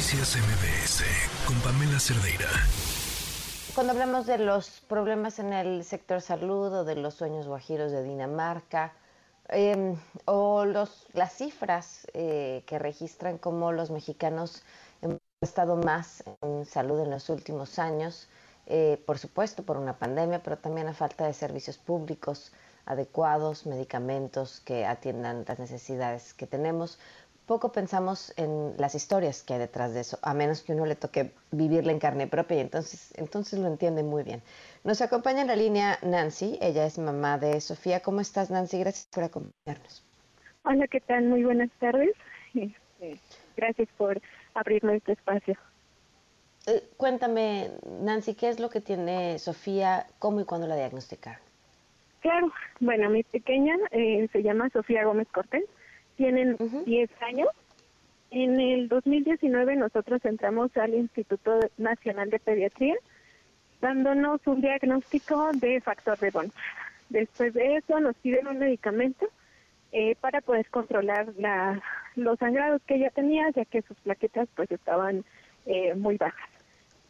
Noticias MBS con Pamela Cerdeira. Cuando hablamos de los problemas en el sector salud o de los sueños guajiros de Dinamarca, em, o los, las cifras eh, que registran cómo los mexicanos hemos estado más en salud en los últimos años, eh, por supuesto por una pandemia, pero también a falta de servicios públicos adecuados, medicamentos que atiendan las necesidades que tenemos. Poco pensamos en las historias que hay detrás de eso, a menos que uno le toque vivirla en carne propia y entonces, entonces lo entiende muy bien. Nos acompaña en la línea Nancy, ella es mamá de Sofía. ¿Cómo estás Nancy? Gracias por acompañarnos. Hola, ¿qué tal? Muy buenas tardes. Este, gracias por abrirme este espacio. Eh, cuéntame, Nancy, ¿qué es lo que tiene Sofía? ¿Cómo y cuándo la diagnosticaron? Claro, bueno, mi pequeña eh, se llama Sofía Gómez Cortés, tienen 10 años. En el 2019 nosotros entramos al Instituto Nacional de Pediatría dándonos un diagnóstico de factor de Bond. Después de eso nos piden un medicamento eh, para poder controlar la, los sangrados que ella tenía, ya que sus plaquetas pues estaban eh, muy bajas.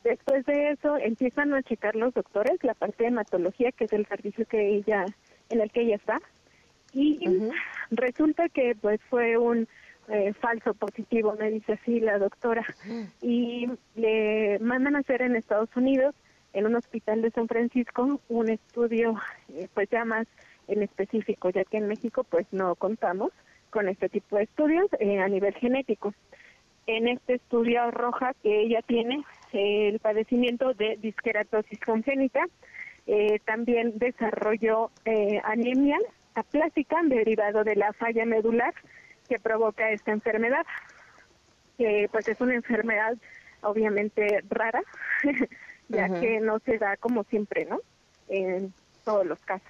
Después de eso empiezan a checar los doctores la parte de hematología, que es el servicio que ella en el que ella está, y resulta que pues fue un eh, falso positivo, me dice así la doctora, y le mandan a hacer en Estados Unidos, en un hospital de San Francisco, un estudio eh, pues ya más en específico, ya que en México pues no contamos con este tipo de estudios eh, a nivel genético. En este estudio arroja que ella tiene el padecimiento de disqueratosis congénita, eh, también desarrolló eh, anemia aplásica derivado de la falla medular que provoca esta enfermedad. que pues es una enfermedad obviamente rara, ya que no se da como siempre, ¿no? En todos los casos.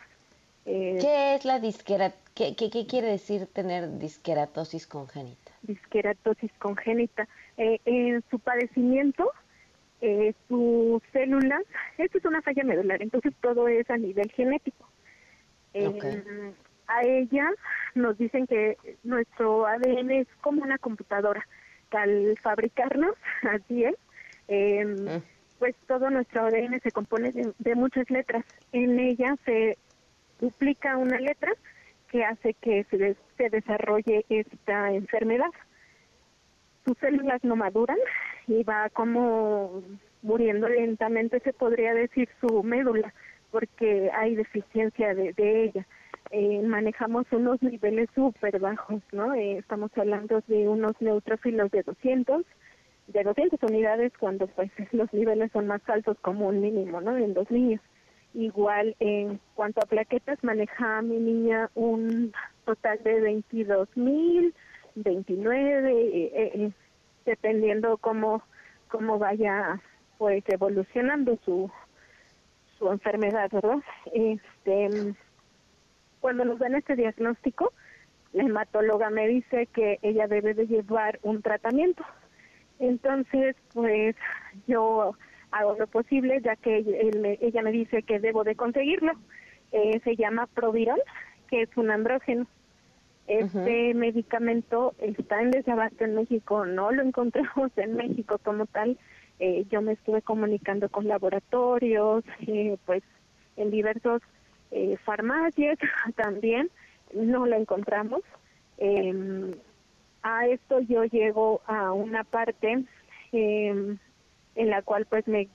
Eh, ¿Qué es la disquera? ¿Qué, qué, qué quiere decir tener disqueratosis congénita? Disqueratosis congénita. en su padecimiento eh, sus células, esto es una falla medular, entonces todo es a nivel genético. Eh, a ella nos dicen que nuestro ADN es como una computadora, que al fabricarnos, así es, em, mm. pues todo nuestro ADN se compone de, muchas letras. En ella se duplica una letra que hace que se, se desarrolle esta enfermedad. Sus células no maduran, y va como muriendo lentamente, se podría decir, su médula, porque hay deficiencia de, ella. Eh, manejamos unos niveles súper bajos, ¿no? Eh, estamos hablando de unos neutrófilos de 200, de 200 unidades cuando pues los niveles son más altos como un mínimo, ¿no? En dos niños. Igual en cuanto a plaquetas maneja mi niña un total de 22 mil, 29, eh, eh dependiendo cómo, cómo vaya pues evolucionando su, su enfermedad, ¿verdad? Este, cuando nos dan este diagnóstico, la hematóloga me dice que ella debe de llevar un tratamiento. Entonces, pues yo hago lo posible, ya que ella me dice que debo de conseguirlo. Eh, se llama Proviron, que es un andrógeno. Este medicamento está en desabasto en México, no lo encontramos en México como tal. Eh, yo me estuve comunicando con laboratorios, eh, pues en diversos eh, farmacias también, no lo encontramos. Em, a esto yo llego a una parte em, en la cual pues me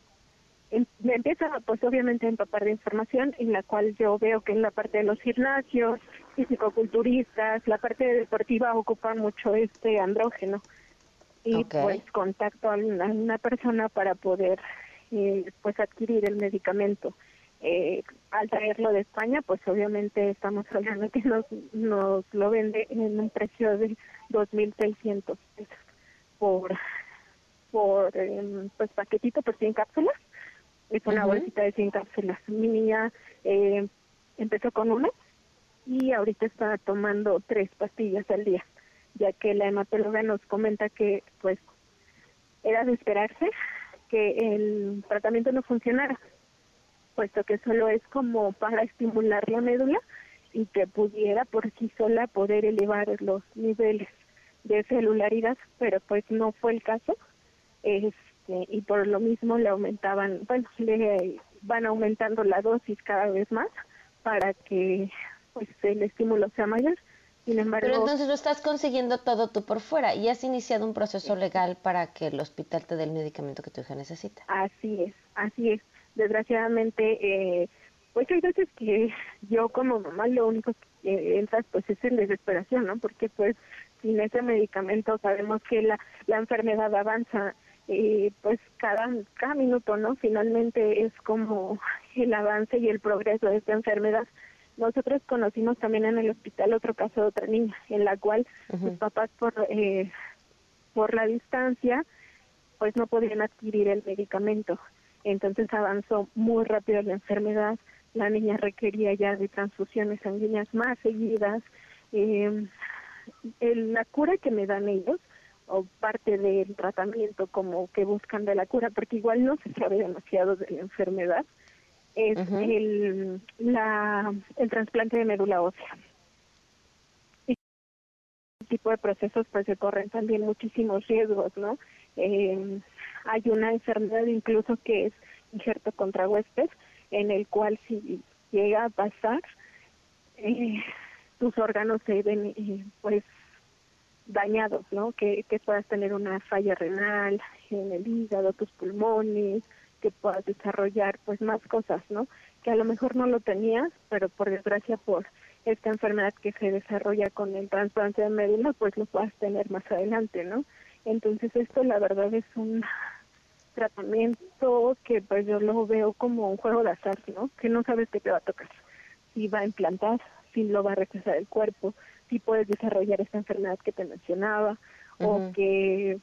me empieza pues obviamente a empapar de información en la cual yo veo que en la parte de los gimnasios, fisicoculturistas, la parte deportiva ocupa mucho este andrógeno y pues contacto a una, persona para poder eh, pues adquirir el medicamento. Eh, al traerlo de España, pues obviamente estamos hablando que nos, nos lo vende en un precio de 2.600 pesos por por em, pues paquetito por 100 cápsulas es una bolsita de 100 cápsulas. Mi niña eh, empezó con una y ahorita está tomando tres pastillas al día, ya que la hematóloga nos comenta que pues era de esperarse que el tratamiento no funcionara, puesto que solo es como para estimular la médula y que pudiera por sí sola poder elevar los niveles de celularidad, pero pues no fue el caso este, y por lo mismo le aumentaban, bueno, le van aumentando la dosis cada vez más para que pues el estímulo sea mayor. Sin embargo, Pero entonces lo estás consiguiendo todo tú por fuera y has iniciado un proceso legal para que el hospital te dé el medicamento que tu hija necesita. Así es, así es. Desgraciadamente, eh, pues hay veces que yo como mamá lo único que entra pues es en desesperación, ¿no? Porque pues sin ese medicamento sabemos que la, la enfermedad avanza y pues cada, cada minuto, ¿no? Finalmente es como el avance y el progreso de esta enfermedad. Nosotros conocimos también en el hospital otro caso de otra niña, en la cual sus papás por, eh, por la distancia, pues no podían adquirir el medicamento. Entonces avanzó muy rápido la enfermedad, la niña requería ya de transfusiones sanguíneas más seguidas. Eh, la cura que me dan ellos, o parte del tratamiento como que buscan de la cura, porque igual no se sabe demasiado de la enfermedad, es el, la, el trasplante de médula ósea. Y este tipo de procesos pues se corren también muchísimos riesgos, ¿no? Eh, hay una enfermedad incluso que es injerto contra huésped, en el cual si llega a pasar, eh, tus órganos se ven eh, pues dañados, ¿no? Que, que puedas tener una falla renal en el hígado, tus pulmones, que puedas desarrollar pues más cosas, ¿no? Que a lo mejor no lo tenías, pero por desgracia por esta enfermedad que se desarrolla con el trasplante de médula, pues lo puedas tener más adelante, ¿no? Entonces esto la verdad es un tratamiento que pues yo lo veo como un juego de azar, ¿no? Que no sabes qué te va a tocar, si va a implantar, si lo va a rechazar el cuerpo, si puedes desarrollar esta enfermedad que te mencionaba, o que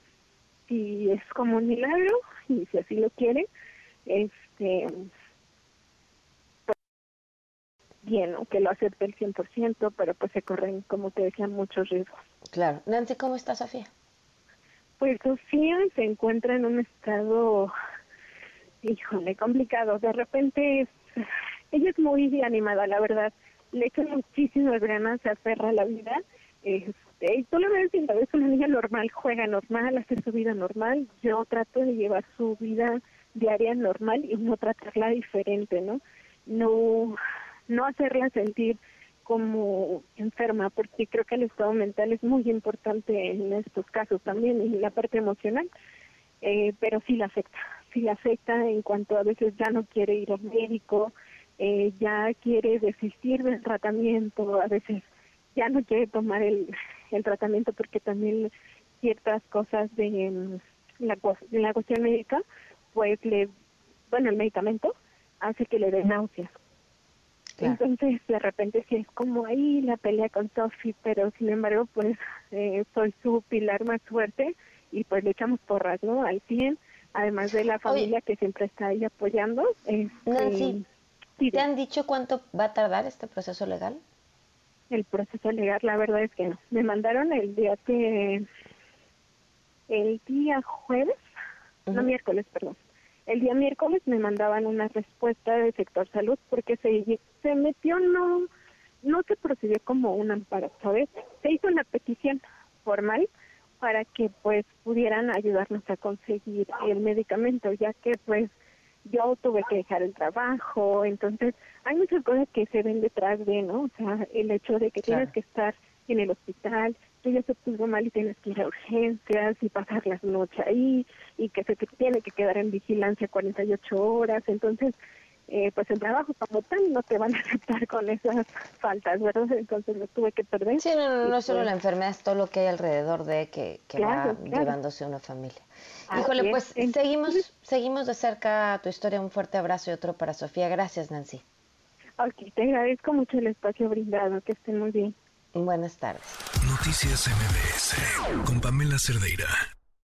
si es como un milagro, y si así lo quiere, este bien, ¿no? que lo acepte el 100%, pero pues se corren, como te decía, muchos riesgos. Claro. Nancy, ¿cómo está Sofía? Pues Sofía se encuentra en un estado, híjole, complicado. De repente, es, ella es muy animada, la verdad. Le echa muchísimas ganas, se aferra a la vida. Este, y tú lo ves y la ves una niña normal, juega normal, hace su vida normal. Yo trato de llevar su vida diaria normal y no tratarla diferente, ¿no? No, no hacerla sentir como enferma, porque creo que el estado mental es muy importante en estos casos también y la parte emocional, eh, pero sí la afecta, sí la afecta en cuanto a veces ya no quiere ir al médico, eh, ya quiere desistir del tratamiento, a veces ya no quiere tomar el, el tratamiento porque también ciertas cosas de, mm, la, la cuestión médica, pues le, bueno, el medicamento hace que le dé náuseas entonces, de repente sí es como ahí la pelea con Sophie, pero sin embargo, pues eh, soy su pilar más fuerte y pues le echamos porras, ¿no? Al 100, además de la familia que siempre está ahí apoyando. Este, Nancy, ¿te han dicho cuánto va a tardar este proceso legal? El proceso legal, la verdad es que no. Me mandaron el día que, el día jueves, no miércoles, perdón el día miércoles me mandaban una respuesta del sector salud porque se, se metió, no, no se procedió como un amparo, ¿sabes? Se hizo una petición formal para que pues pudieran ayudarnos a conseguir el medicamento, ya que pues yo tuve que dejar el trabajo, entonces hay muchas cosas que se ven detrás de, ¿no? O sea, el hecho de que tienes que estar en el hospital, que ya se puso mal y tienes que ir a urgencias y pasar las noches ahí y que se te tiene que quedar en vigilancia 48 horas. Entonces, eh, pues el trabajo como tal no te van a aceptar con esas faltas, ¿verdad? Entonces lo tuve que perder. Sí, no, no, no solo pues la enfermedad, es todo lo que hay alrededor de que, que va llevándose una familia. Híjole, pues seguimos, seguimos de cerca tu historia. Un fuerte abrazo y otro para Sofía. Gracias, Nancy. Ok, te agradezco mucho el espacio brindado. Que estén muy bien. Buenas tardes. Noticias MBS con Pamela Cerdeira.